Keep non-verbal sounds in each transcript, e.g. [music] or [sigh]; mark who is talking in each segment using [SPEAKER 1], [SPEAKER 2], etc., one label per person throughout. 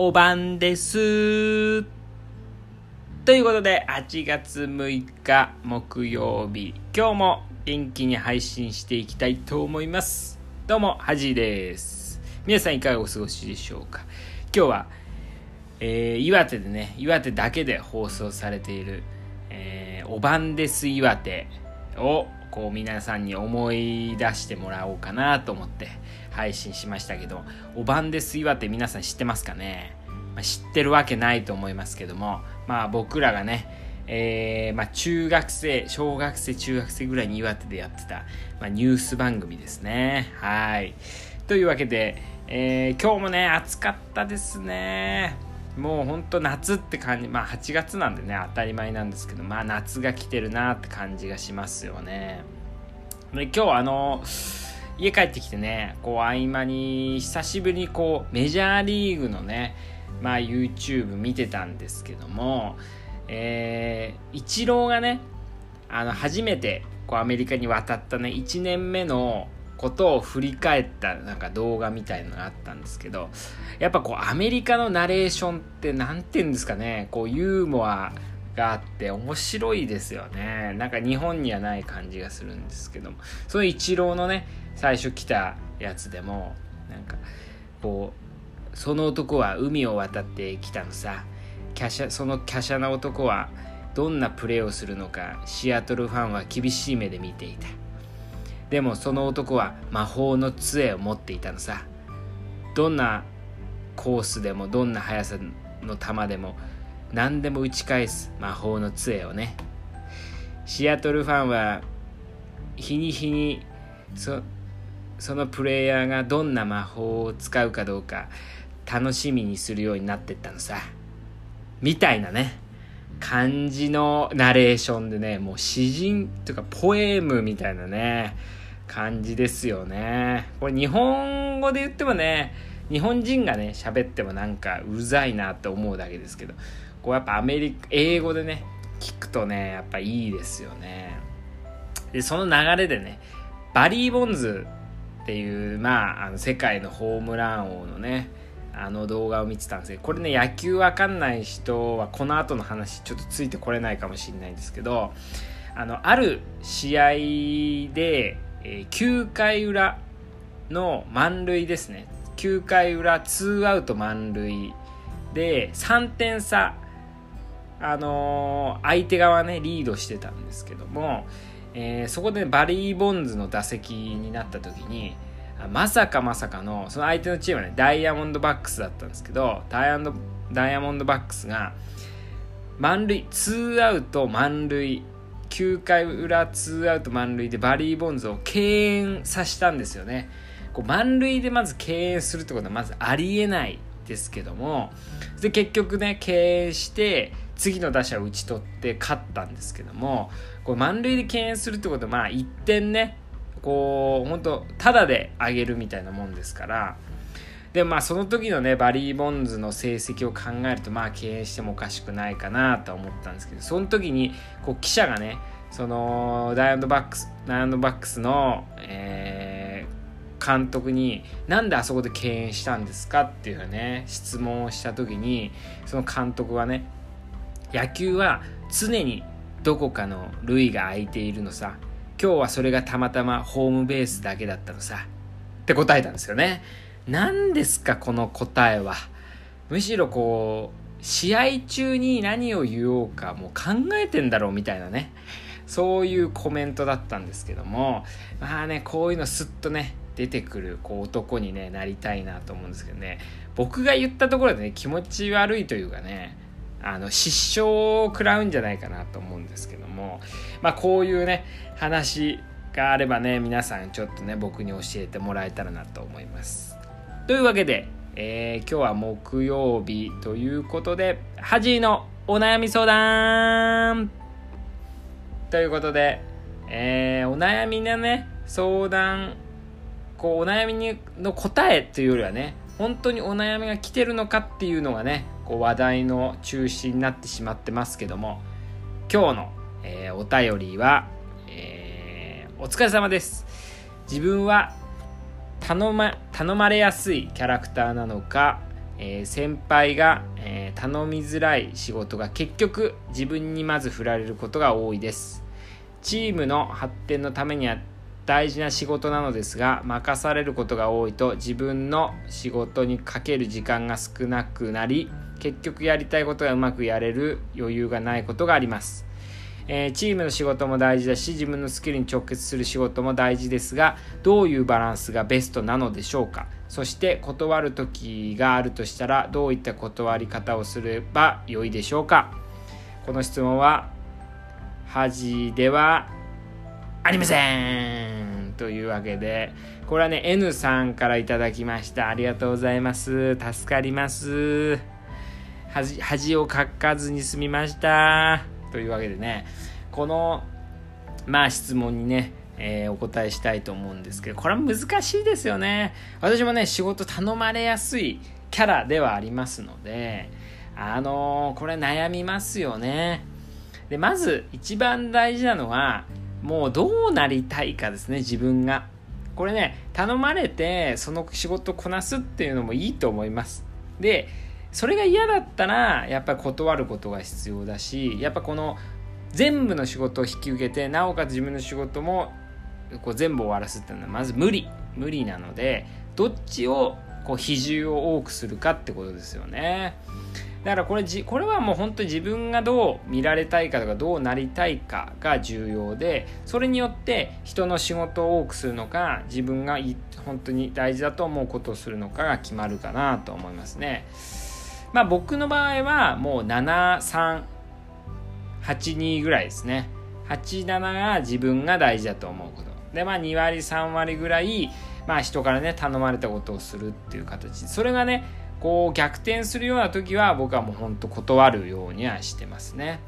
[SPEAKER 1] お晩です。ということで8月6日木曜日。今日も元気に配信していきたいと思います。どうもはじです。皆さんいかがお過ごしでしょうか？今日は、えー、岩手でね岩手だけで放送されている、えー、お晩です岩手をこう皆さんに思い出してもらおうかなと思って配信しましたけどお晩です岩手皆さん知ってますかね、まあ、知ってるわけないと思いますけどもまあ僕らがねえー、まあ、中学生、小学生、中学生ぐらいに岩手でやってた、まあ、ニュース番組ですね。はい。というわけで、えー、今日もね、暑かったですね。もうほんと夏って感じまあ8月なんでね当たり前なんですけどまあ夏が来てるなって感じがしますよね。で今日あの家帰ってきてねこう合間に久しぶりにこうメジャーリーグのねまあ YouTube 見てたんですけどもえー、イチローがねあの初めてこうアメリカに渡ったね1年目のことを振り返ったなんか動画みたいのがあったんですけどやっぱこうアメリカのナレーションって何て言うんですかねこうユーモアがあって面白いですよね。なんか日本にはない感じがするんですけども。そのイチローのね最初来たやつでもなんかこうその男は海を渡ってきたのさ。華奢その華奢な男はどんなプレーをするのかシアトルファンは厳しい目で見ていた。でもその男は魔法の杖を持っていたのさ。どんなコースでもどんな速さの球でも何でも打ち返す魔法の杖をね。シアトルファンは日に日にそそのプレイヤーがどんな魔法を使うかどうか楽しみにするようになってったのさ。みたいなね。感じのナレーションでねもう詩人というかポエムみたいなね感じですよね。これ日本語で言ってもね、日本人がね、喋ってもなんかうざいなって思うだけですけど、こうやっぱアメリカ、英語でね、聞くとね、やっぱいいですよね。で、その流れでね、バリー・ボンズっていう、まあ、あの世界のホームラン王のね、あの動画を見てたんですけど、これね、野球わかんない人はこの後の話ちょっとついてこれないかもしれないんですけど、あの、ある試合で、えー、9回裏の満塁ですね。9回裏2アウト満塁で3点差あのー、相手側ねリードしてたんですけども、えー、そこで、バリー・ボンズの打席になった時にまさかまさかのその相手のチームはねダイヤモンドバックスだったんですけどダイヤダイヤモンドバックスが満塁2アウト満塁9回裏2アウト満塁でバリー・ボンズを敬遠させたんですよね。こう満塁でまず敬遠するってことはまずありえないですけどもで結局ね敬遠して次の打者を打ち取って勝ったんですけどもこう満塁で敬遠するってことはまあ1点ねこう本当ただであげるみたいなもんですから。でまあその時のねバリー・ボンズの成績を考えるとまあ敬遠してもおかしくないかなと思ったんですけどその時にこう記者がねそのダイヤモンドバックスダイヤモンドバックスの、えー、監督になんであそこで敬遠したんですかっていうね質問をした時にその監督はね野球は常にどこかの塁が空いているのさ今日はそれがたまたまホームベースだけだったのさ。って答えたんですよね。何ですかこの答えは。むしろこう試合中に何を言おうかもう考えてんだろうみたいなね。そういうコメントだったんですけども。まあねこういうのスッとね出てくるこう男に、ね、なりたいなと思うんですけどね。僕が言ったところでね気持ち悪いというかねあの失笑を食らうんじゃないかなと思うんですけどもまあこういうね話があればね皆さんちょっとね僕に教えてもらえたらなと思います。というわけで、えー、今日は木曜日ということで、ハジーのお悩み相談。ということで、えー、お悩みのね、相談、こう、お悩みの答えというよりはね、本当にお悩みが来てるのかっていうのがね、こう話題の中心になってしまってますけども、今日の、えー、お便りは、えー、お疲れ様です。自分は頼ま頼まれやすいキャラクターなのか、えー、先輩が、えー、頼みづらい仕事が結局自分にまず振られることが多いですチームの発展のためには大事な仕事なのですが任されることが多いと自分の仕事にかける時間が少なくなり結局やりたいことがうまくやれる余裕がないことがあります。えー、チームの仕事も大事だし自分のスキルに直結する仕事も大事ですがどういうバランスがベストなのでしょうか。そして断る時があるとしたらどういった断り方をすればよいでしょうか。この質問は恥ではありませんというわけでこれはね N さんから頂きました。ありがとうございます。助かります。恥恥をかかずに済みました。というわけでねこのまあ質問にねえー、お答えしたいと思うんですけどこれは難しいですよね。私もね仕事頼まれやすいキャラではありますのであのー、これ悩みますよね。でまず一番大事なのはもうどうなりたいかですね自分が。これね頼まれてその仕事こなすっていうのもいいと思います。でそれが嫌だったらやっぱり断ることが必要だしやっぱこの全部の仕事を引き受けてなおかつ自分の仕事もこう全部終わらすっていうのはまず無理無理なのでどっちをこう比重を多くするかってことですよねだからこれじこれはもう本当に自分がどう見られたいかとかどうなりたいかが重要でそれによって人の仕事を多くするのか自分が本当に大事だと思うことをするのかが決まるかなと思いますね。まあ僕の場合はもう7382ぐらいですね。87が自分が大事だと思うこと。でまあ2割3割ぐらいまあ人からね頼まれたことをするっていう形。それがねこう逆転するような時は僕はもうほんと断るようにはしてますね。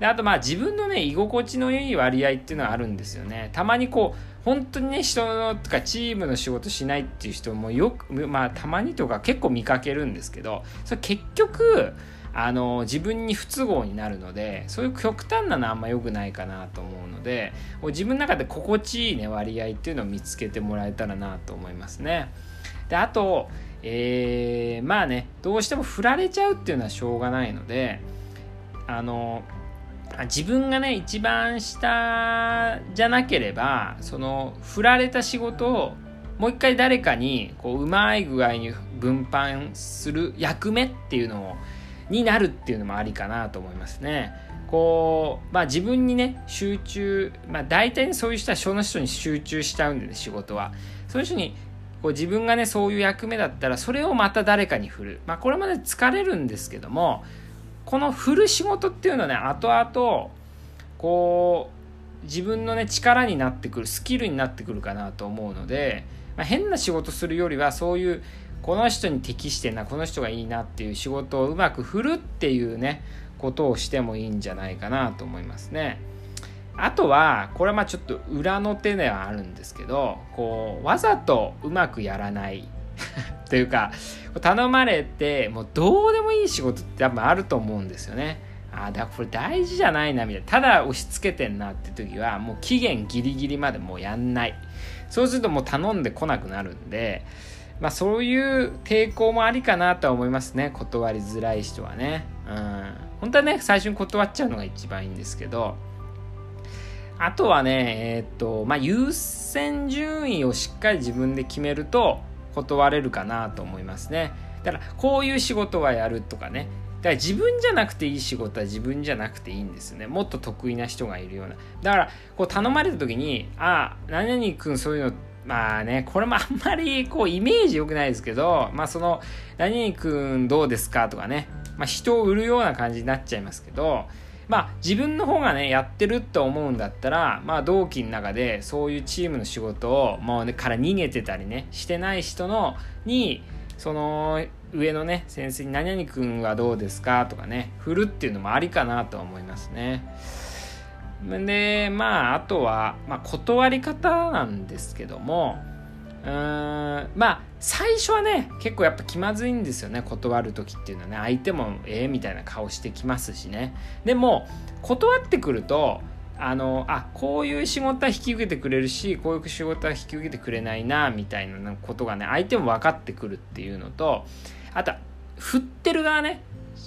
[SPEAKER 1] であとまあ自分のね居心地のいい割合っていうのはあるんですよねたまにこう本当にね人のとかチームの仕事しないっていう人もよくまあたまにとか結構見かけるんですけどそれ結局あの自分に不都合になるのでそういう極端なのはあんま良くないかなと思うので自分の中で心地いいね割合っていうのを見つけてもらえたらなと思いますね。であと、えー、まあねどうしても振られちゃうっていうのはしょうがないのであの自分がね一番下じゃなければその振られた仕事をもう一回誰かにこううまい具合に分担する役目っていうのをになるっていうのもありかなと思いますね。こうまあ自分にね集中まあ大体そういう人はその人に集中しちゃうんでね仕事は。そういう人にこう自分がねそういう役目だったらそれをまた誰かに振る。まあこれまで疲れるんですけどもこの振る仕事っていうのはね後々こう自分のね力になってくるスキルになってくるかなと思うので、まあ、変な仕事するよりはそういうこの人に適してんなこの人がいいなっていう仕事をうまく振るっていうねことをしてもいいんじゃないかなと思いますね。あとはこれはまあちょっと裏の手ではあるんですけどこうわざとうまくやらない [laughs] というか頼まれてもうどうでもいい仕事って多分あると思うんですよね。ああだからこれ大事じゃないなみたいな。ただ押し付けてんなって時はもう期限ギリギリまでもうやんない。そうするともう頼んでこなくなるんでまあそういう抵抗もありかなとは思いますね。断りづらい人はね。うん。本当はね最初に断っちゃうのが一番いいんですけど。あとはねえー、っとまあ優先順位をしっかり自分で決めると断れるかなと思いますね。だからこういう仕事はやるとかね。だから自分じゃなくていい仕事は自分じゃなくていいんですね。もっと得意な人がいるような。だからこう頼まれた時にああ何々君そういうのまあねこれもあんまりこうイメージ良くないですけどまあその何々君どうですかとかね、まあ、人を売るような感じになっちゃいますけどまあ自分の方がねやってると思うんだったらまあ同期の中でそういうチームの仕事をもうねから逃げてたりねしてない人のにその上のね先生に「何々君はどうですか?」とかね振るっていうのもありかなと思いますね。でまああとは、まあ、断り方なんですけどもうーんまあ最初はね結構やっぱ気まずいんですよね断る時っていうのはね。相手もええみたいな顔してきますしね。でも断ってくるとあのあこういう仕事は引き受けてくれるしこういう仕事は引き受けてくれないなみたいなことがね相手も分かってくるっていうのとあと振ってる側ね。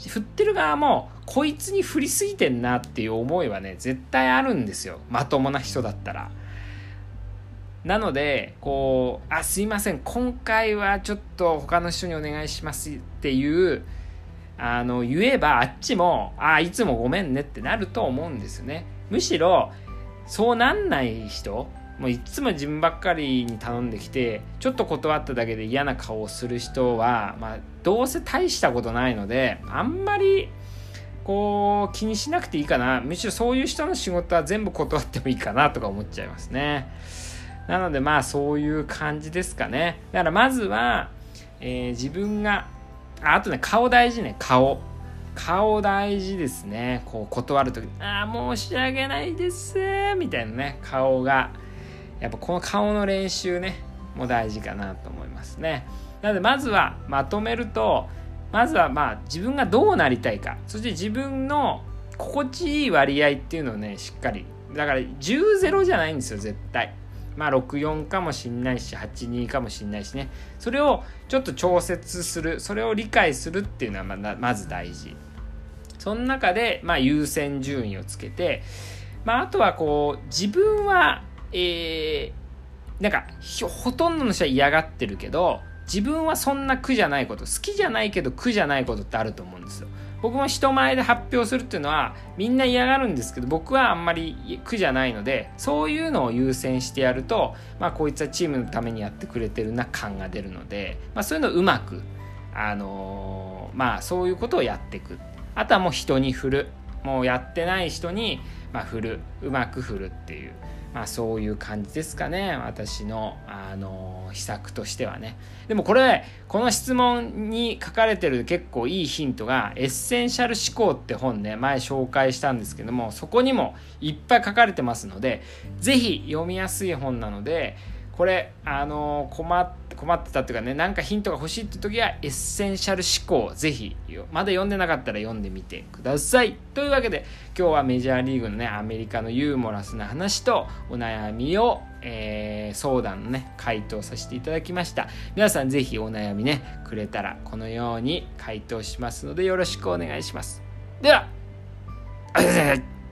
[SPEAKER 1] 振ってる側もこいつに振りすぎてんなっていう思いはね絶対あるんですよ。まともな人だったら。なのでこう「あすいません今回はちょっと他の人にお願いします」っていうあの言えばあっちも「あいつもごめんね」ってなると思うんですよね。むしろそうなんない人もういつも自分ばっかりに頼んできてちょっと断っただけで嫌な顔をする人は、まあ、どうせ大したことないのであんまりこう気にしなくていいかなむしろそういう人の仕事は全部断ってもいいかなとか思っちゃいますねなのでまあそういう感じですかね。だからまずは、えー、自分があとね顔大事ね。顔。顔大事ですね。こう断る時ああ申し訳ないですみたいなね。顔が。やっぱこの顔の練習ねも大事かなと思いますね。なのでまずはまとめるとまずはまあ自分がどうなりたいか。そして自分の心地いい割合っていうのをねしっかり。だから10-0じゃないんですよ絶対。まあ64かもしんないし82かもしんないしね。それをちょっと調節するそれを理解するっていうのはままず大事。その中でまあ優先順位をつけてまああとはこう自分はえー、なんかほとんどの人は嫌がってるけど自分はそんな苦じゃないこと好きじゃないけど苦じゃないことってあると思うんですよ。僕も人前で発表するっていうのはみんな嫌がるんですけど僕はあんまり苦じゃないのでそういうのを優先してやるとまあこいつはチームのためにやってくれてるな感が出るので、まあ、そういうのをうまくあのー、まあそういうことをやっていく。あとはもう人に振る。もうやってない人にまあ振るうまく振るっていうまあそういう感じですかね。私のあの秘策としてはね。でもこれこの質問に書かれてる結構いいヒントが「エッセンシャル思考」って本ね前紹介したんですけどもそこにもいっぱい書かれてますので是非読みやすい本なのでこれあの困って困ってたっていうかねなんかヒントが欲しいって時はエッセンシャル思考ぜひまだ読んでなかったら読んでみてください。というわけで今日はメジャーリーグのねアメリカのユーモラスな話とお悩みを、えー、相談のね回答させていただきました。皆さんぜひお悩みねくれたらこのように回答しますのでよろしくお願いします。ではありがとうございました。